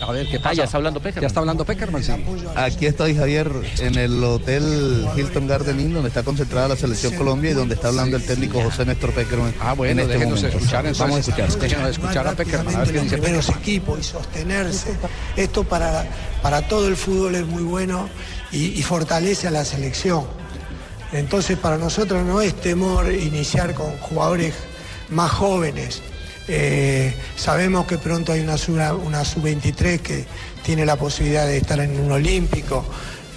A ver, ¿qué pasa? Ah, ya está hablando Peckerman. Ya está hablando Peckerman, sí. Aquí estoy, Javier, en el Hotel Hilton Garden Inn, donde está concentrada la Selección Colombia y donde está hablando el técnico José Néstor Peckerman. Ah, bueno, en este déjenos momento. escuchar entonces. Vamos a escuchar. Déjenos escuchar a Peckerman, a ver qué los dice Peckerman. equipos y sostenerse. Esto para, para todo el fútbol es muy bueno y, y fortalece a la selección. Entonces para nosotros no es temor iniciar con jugadores más jóvenes. Eh, sabemos que pronto hay una sub- una sub-23 que tiene la posibilidad de estar en un olímpico,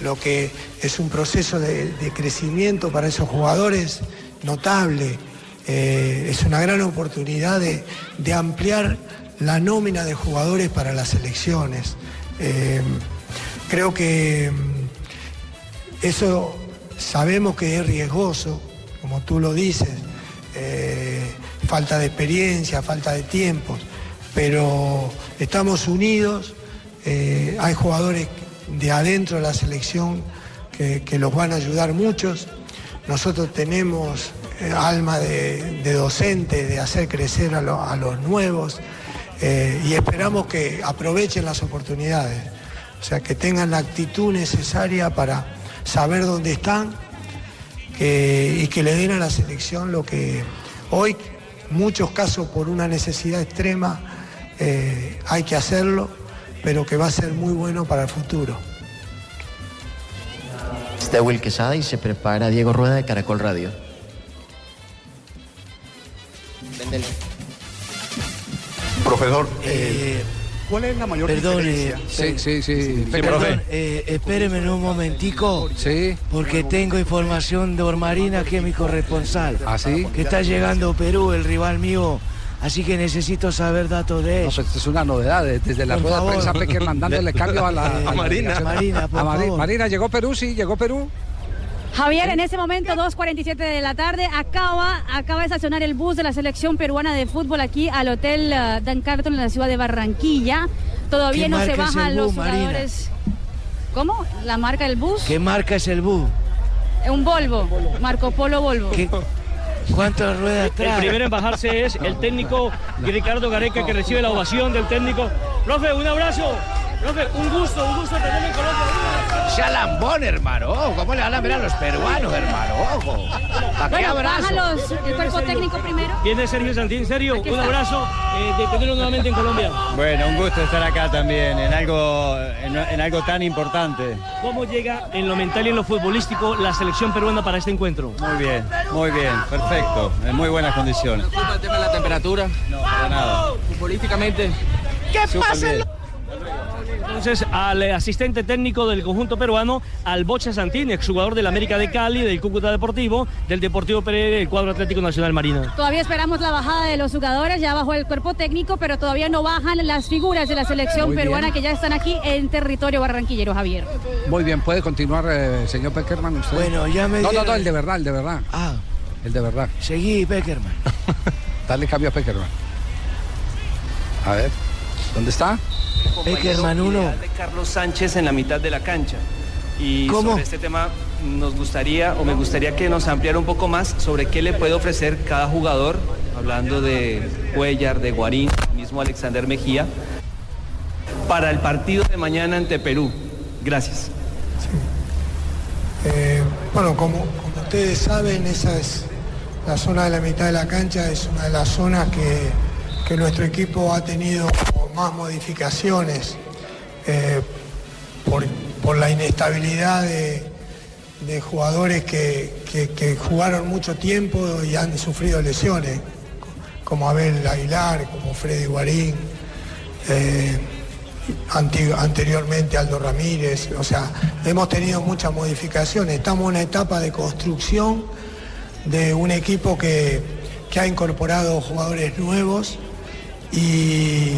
lo que es un proceso de, crecimiento para esos jugadores notable. Eh, es una gran oportunidad de, ampliar la nómina de jugadores para las elecciones. Eh, creo que mm, eso sabemos que es riesgoso, como tú lo dices, falta de experiencia, falta de tiempos, pero estamos unidos, eh, hay jugadores de adentro de la selección que, los van a ayudar muchos, nosotros tenemos eh, alma de, docente, de hacer crecer a, lo- a los nuevos eh, y esperamos que aprovechen las oportunidades, o sea, que tengan la actitud necesaria para saber dónde están y que le den a la selección lo que hoy, muchos casos por una necesidad extrema, eh, hay que hacerlo, pero que va a ser muy bueno para el futuro. Está Will Quesada y se prepara Diego Rueda de Caracol Radio. Profesor, Eh, ¿cuál es la mayor perdón, diferencia? Sí, sí, sí. perdón, Peckerman. eh, espéreme en un momentico, Sí. porque tengo información de Ormarina, que es mi corresponsal. ¿Ah, sí? Que está llegando Perú, el rival mío, así que necesito saber datos de No, eso. pues esto es una novedad. eh, Desde la Por rueda de favor. prensa Peckerman dándole cambio a la... Eh, a Marina. por A favor. Marina, ¿llegó Perú? Sí, llegó Perú. Javier, en ese momento, 2.47 de la tarde, acaba, acaba de estacionar el bus de la selección peruana de fútbol aquí al Hotel eh, Dan Carton en la ciudad de Barranquilla. Todavía ¿Qué no se bajan el los bus, Marina? jugadores. ¿Cómo? ¿La marca del bus? ¿Qué marca es el bus? Un Volvo, Marco Polo Volvo. ¿Qué- ¿Cuántas ruedas El trae? primero en bajarse es el técnico Ricardo Gareca que recibe la ovación del técnico. Profe, un abrazo. Profe, un gusto, un gusto tenerlo en Colombia. Lambón, hermano. Ojo, ¿Cómo le van a ver a los peruanos, hermano? Ojo. ¿Para qué Bueno, abrazo? bájalos, el cuerpo técnico primero. Viene Sergio Santín, en serio, un abrazo eh, de tenerlo nuevamente en Colombia. Bueno, un gusto estar acá también, en algo, en, en algo tan importante. ¿Cómo llega en lo mental y en lo futbolístico la selección peruana para este encuentro? Muy bien, muy bien, perfecto, en muy buenas condiciones. ¿El tema de la temperatura? No, para nada. Futbolísticamente. Súper bien. Entonces, al eh, asistente técnico del conjunto peruano, al Bocha Santín, exjugador del América de Cali, del Cúcuta Deportivo, del Deportivo Pereira del cuadro Atlético Nacional Marina. Todavía esperamos la bajada de los jugadores, ya bajó el cuerpo técnico, pero todavía no bajan las figuras de la selección Muy bien. peruana que ya están aquí en territorio barranquillero, Javier. Muy bien, puede continuar, eh, señor Peckerman. Usted. Bueno, ya me No, no, no, el de verdad, el de verdad. Ah, El de verdad. seguí, Peckerman. Dale cambio a Peckerman. A ver, ¿dónde está? Peckerman uno. de Carlos Sánchez en la mitad de la cancha. Y ¿Cómo? sobre este tema nos gustaría o me gustaría que nos ampliara un poco más sobre qué le puede ofrecer cada jugador, hablando de Cuellar, de Guarín, mismo Alexander Mejía, para el partido de mañana ante Perú. Gracias. Eh, bueno, como, como ustedes saben, esa es la zona de la mitad de la cancha, es una de las zonas que, que nuestro equipo ha tenido más modificaciones eh, por, por la inestabilidad de, de jugadores que, que- jugaron mucho tiempo y han sufrido lesiones, como Abel Aguilar, como Freddy Guarín. eh, anteriormente Aldo Ramírez, o sea, hemos tenido muchas modificaciones, estamos en una etapa de construcción de un equipo que, que ha incorporado jugadores nuevos y,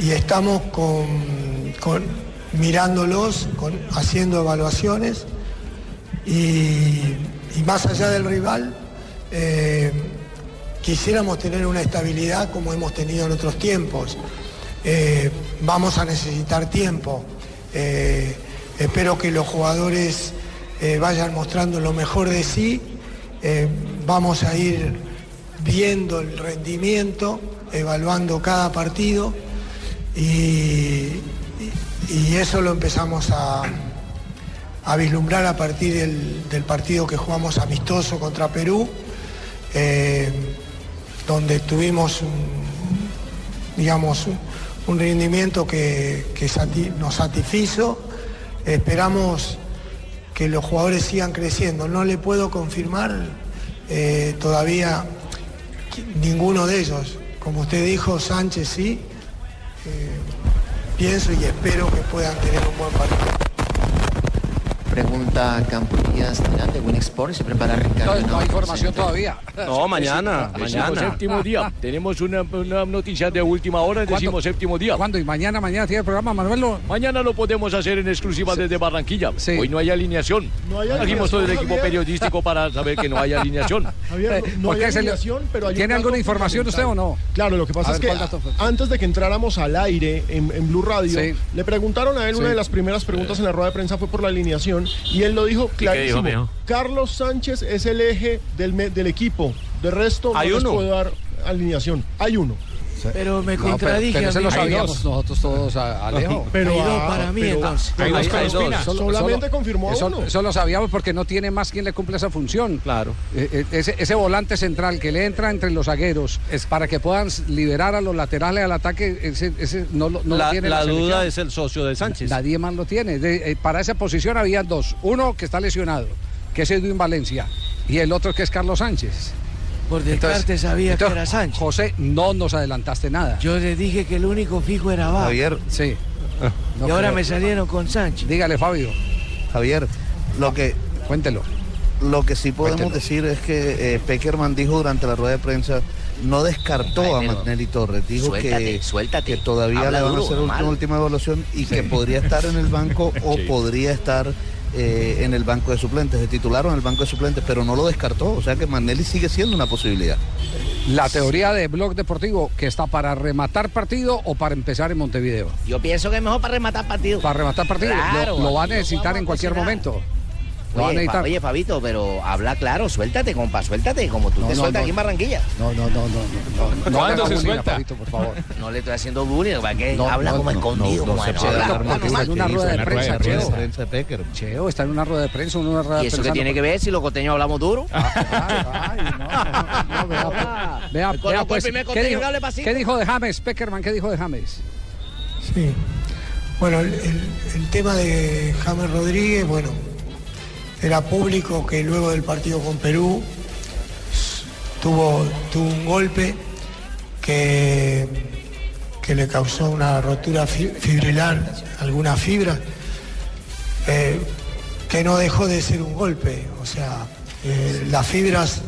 y estamos con, mirándolos, haciendo evaluaciones y, más allá del rival, eh, quisiéramos tener una estabilidad como hemos tenido en otros tiempos. Eh, vamos a necesitar tiempo. Eh, espero que los jugadores vayan mostrando lo mejor de sí. Vamos a ir viendo el rendimiento, evaluando cada partido y, eso lo empezamos a, vislumbrar a partir del, partido que jugamos amistoso contra Perú, eh, donde tuvimos digamos, un, rendimiento que, nos satisfizo. Esperamos que los jugadores sigan creciendo. No le puedo confirmar eh, todavía ninguno de ellos. Como usted dijo, Sánchez sí. Pienso y espero que puedan tener un buen partido. Pregunta Campo Díaz Terán de Winexport. Se prepara Ricardo. No, no hay información todavía. No, mañana, Decimos mañana. séptimo día. Tenemos una, una noticia de última hora, decimos séptimo día. ¿Cuándo? ¿Y mañana, mañana tiene el programa, Manuel? Mañana lo podemos hacer en exclusiva desde Barranquilla. Hoy no hay alineación. No hay Trajimos todo el alineación, equipo Javier. periodístico para saber que no hay alineación. Javier, no, no ¿Por hay alineación, pero hay ¿Tiene alguna información usted o no? Claro, lo que pasa A es ver, que antes de que entráramos al aire en, en Blue Radio, Sí. le preguntaron a él, Sí. una de las primeras preguntas en la rueda de prensa fue por la alineación, y él lo dijo clarísimo. dijo? Carlos Sánchez es el eje del, del equipo. De resto, Hay no les puedo dar alineación. Hay uno. Pero me No, pero, contradije. pero ese lo amigo. sabíamos nosotros todos, a- Alejo. Pero, para mí, pero- entonces. pero- Hay dos hay con Ospina. Solo- Solamente solo- confirmó eso, uno. eso lo sabíamos porque no tiene más quien le cumple esa función. Claro. Eh, eh, ese, ese volante central que le entra entre los zagueros es para que puedan liberar a los laterales al ataque, ese, ese no, lo- no lo la tiene la duda es el socio de Sánchez. Nadie más lo tiene. De- eh, para esa posición habían dos. Uno que está lesionado, que es Edwin Valencia, y el otro que es Carlos Sánchez. Por descarte sabía entonces, que era Sánchez. José, no nos adelantaste nada. Yo le dije que el único fijo era Vaca. Javier, Sí. No y ahora me salieron con Sánchez. Dígale, Fabio, Javier, lo que, cuéntelo. lo que sí podemos Cuéntelo. decir es que eh, Peckerman dijo durante la rueda de prensa, no descartó Ay, a Magnelli Torres, dijo Suéltate, que, suéltate. que todavía Habla le van a hacer una última evaluación y que podría estar en el banco o podría estar eh, en el banco de suplentes, de titular o en el banco de suplentes, pero no lo descartó, o sea que Magnelli sigue siendo una posibilidad. La teoría de Blog Deportivo, que está para rematar partido o para empezar en Montevideo. Yo pienso que es mejor para rematar partido. Para rematar partido, Claro, lo, lo va a necesitar en cualquier momento. Oye, Fa- necesitar. oye, Fabito, pero habla claro, suéltate, compa, suéltate, como tú No, te no, sueltas no. aquí en Barranquilla. No, no, no, no, no. no, no ¿Cuándo se suelta? Fabito, por favor. No le estoy haciendo bullying, ¿para qué? No, habla no, como no, escondido, no como se no, está en una rueda de En prensa, Cheo. prensa de Peckerman. Cheo, está en una rueda de prensa, en una rueda ¿Y de eso prensa. qué tiene que ver si los costeños hablamos duro? Vea, Me vea, conozco pues, el primer ¿qué, costeño dijo, que hable pasito. qué dijo de James, Peckerman? ¿Qué dijo de James? Sí. Bueno, el, el- el tema de James Rodríguez, bueno, era público que luego del partido con Perú tuvo, tuvo un golpe que, que le causó una rotura fi- fibrilar, alguna fibra, eh, que no dejó de ser un golpe. O sea, eh, las fibras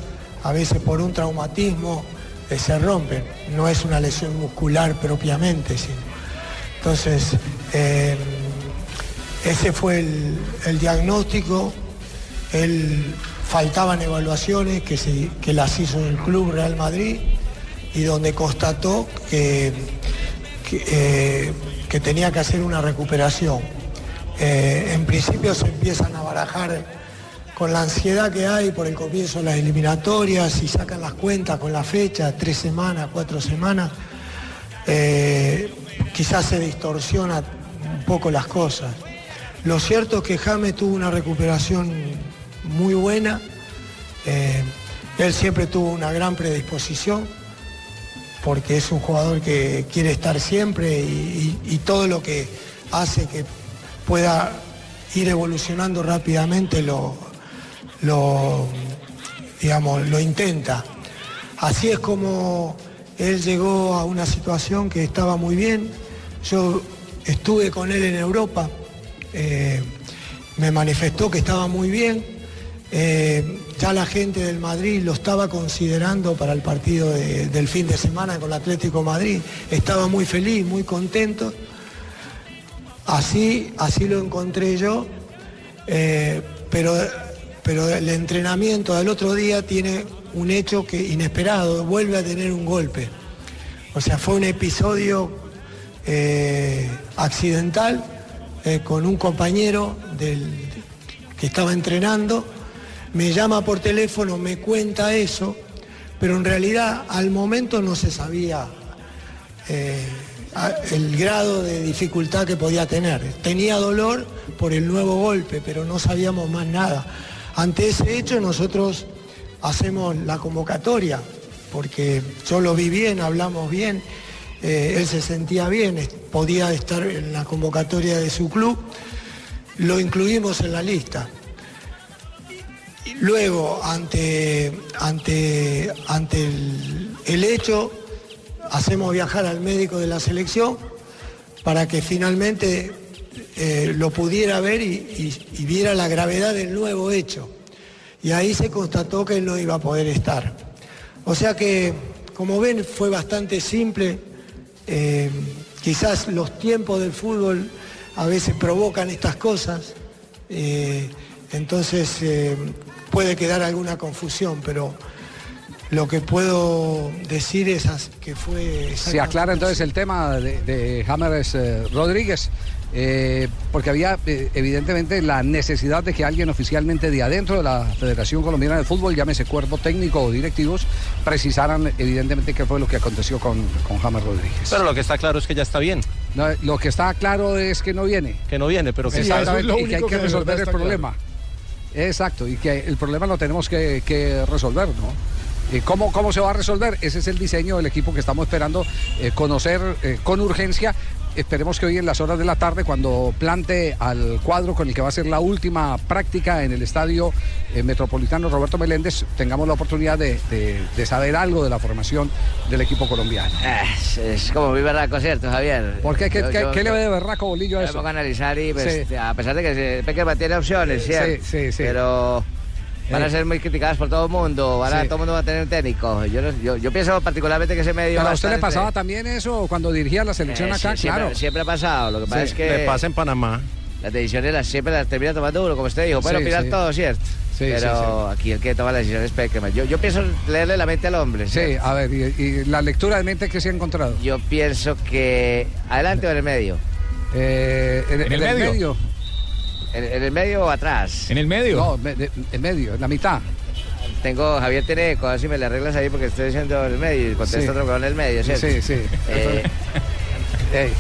a veces por un traumatismo eh, se rompen, no es una lesión muscular propiamente, sino entonces, ese fue el diagnóstico. Él faltaban evaluaciones que, se- que las hizo el Club Real Madrid y donde constató que, que, eh, tenía que hacer una recuperación. Eh, en principio se empiezan a barajar con la ansiedad que hay por el comienzo de las eliminatorias y sacan las cuentas con la fecha, tres semanas, cuatro semanas eh, quizás se distorsiona un poco las cosas. Lo cierto es que James tuvo una recuperación muy buena, eh, él siempre tuvo una gran predisposición, porque es un jugador que quiere estar siempre y, todo lo que hace que pueda ir evolucionando rápidamente lo, lo, digamos, lo intenta. Así es como él llegó a una situación que estaba muy bien. Yo estuve con él en Europa, eh, me manifestó que estaba muy bien, Eh, ya la gente del Madrid lo estaba considerando para el partido de- del fin de semana con el Atlético Madrid. Estaba muy feliz, muy contento. Así, así lo encontré yo. Eh, pero, pero el entrenamiento del otro día tiene un hecho que inesperado, vuelve a tener un golpe. O sea, fue un episodio eh, accidental con un compañero del- que estaba entrenando, me llama por teléfono, me cuenta eso, pero en realidad al momento no se sabía eh, el grado de dificultad que podía tener. Tenía dolor por el nuevo golpe, pero no sabíamos más nada. Ante ese hecho nosotros hacemos la convocatoria, porque yo lo vi bien, hablamos bien, eh, él se sentía bien, podía estar en la convocatoria de su club, lo incluimos en la lista. Luego, ante, ante, ante el, hecho, hacemos viajar al médico de la selección para que finalmente eh, lo pudiera ver y, viera la gravedad del nuevo hecho. Y ahí se constató que él no iba a poder estar. O sea que, como ven, fue bastante simple. Eh, quizás los tiempos del fútbol a veces provocan estas cosas. Eh, entonces puede quedar alguna confusión, pero lo que puedo decir es que fue... Se aclara entonces el tema de, de James eh, Rodríguez, eh, porque había eh, evidentemente la necesidad de que alguien oficialmente de adentro de la Federación Colombiana de Fútbol, llámese cuerpo técnico o directivos, precisaran evidentemente qué fue lo que aconteció con, con James Rodríguez. Pero lo que está claro es que ya está bien. No, lo que está claro es que no viene. Que no viene, pero que Exactamente, y que hay que resolver el está problema. Exacto, y que el problema lo tenemos que, resolver, ¿no? ¿Y cómo, ¿Cómo se va a resolver? Ese es el diseño del equipo que estamos esperando eh, conocer eh, con urgencia. Esperemos que hoy en las horas de la tarde, cuando plante al cuadro con el que va a ser la última práctica en el estadio eh, metropolitano Roberto Meléndez, tengamos la oportunidad de, de- de saber algo de la formación del equipo colombiano. Es, es como muy berraco, ¿cierto, Javier? ¿Por qué? ¿Qué, Yo- qué- yo- qué le ve de berraco bolillo a eso? pongo a analizar y pues, Sí. a pesar de que Peckerman tiene opciones, ¿cierto? Sí, sí, sí. Pero van a ser muy criticadas por todo el mundo, van a, Sí. todo el mundo va a tener un técnico. Yo, no- yo, yo pienso particularmente que ese medio Pero va a usted le entre- pasaba también eso cuando dirigía la selección Eh, acá, sí, siempre, claro. siempre ha pasado, lo que pasa Sí. es que... Le pasa en Panamá. Las decisiones las, siempre las termina tomando uno, como usted dijo. Puede Sí, opinar sí. todo, ¿cierto? Sí, Pero aquí el que toma la decisión es Peckerman. Yo, yo pienso leerle la mente al hombre. Sí, a ver, y, y la lectura de mente que se ha encontrado? Yo pienso que... ¿Adelante o en el medio? Eh, en, ¿En el en medio? ¿En, en el medio o atrás? ¿En el medio? No, me- de- en medio, en la mitad. Tengo, Javier tiene ver si me le arreglas ahí porque estoy diciendo el medio y contesta Sí. otro con el medio, ¿cierto? Sí, sí. Eh, Ey.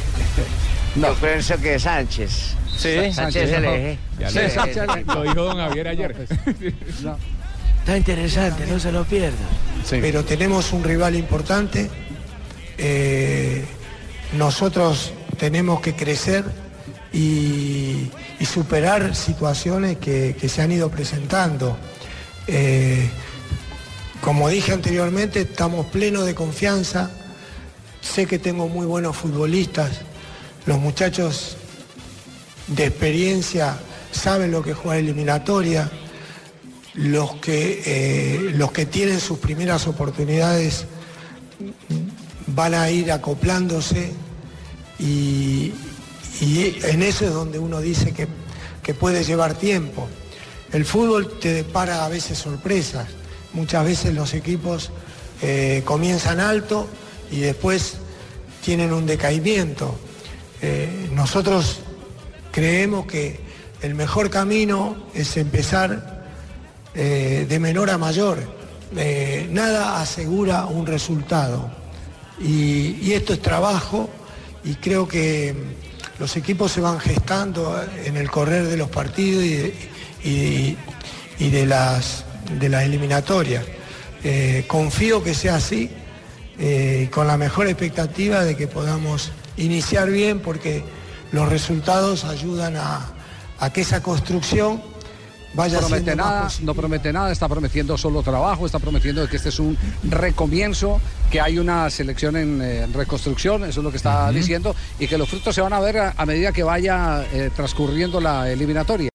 Yo pienso que Sánchez. Sí. Sánchez el eje. Sí, lo- Sánchez. Lo dijo don Javier ayer. Está interesante, no se lo pierda. Pero tenemos un rival importante. eh, nosotros tenemos que crecer y, superar situaciones que, que se han ido presentando. Eh, como dije anteriormente, estamos plenos de confianza. Sé que tengo muy buenos futbolistas. Los muchachos de experiencia saben lo que es jugar eliminatoria. Los que, eh, los que tienen sus primeras oportunidades van a ir acoplándose y, y en eso es donde uno dice que, que puede llevar tiempo. El fútbol te depara a veces sorpresas. Muchas veces los equipos eh, comienzan alto y después tienen un decaimiento. Eh, nosotros creemos que el mejor camino es empezar eh, de menor a mayor. Nada asegura un resultado. Y esto es trabajo y creo que los equipos se van gestando en el correr de los partidos y de, las, eliminatorias. Eh, confío que sea así, eh, con la mejor expectativa de que podamos iniciar bien porque los resultados ayudan a que esa construcción vaya promete nada, no promete nada, está prometiendo solo trabajo, está prometiendo que este es un recomienzo, que hay una selección en eh, reconstrucción, eso es lo que está diciendo, y que los frutos se van a ver a, a medida que vaya eh, transcurriendo la eliminatoria.